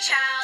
ciao.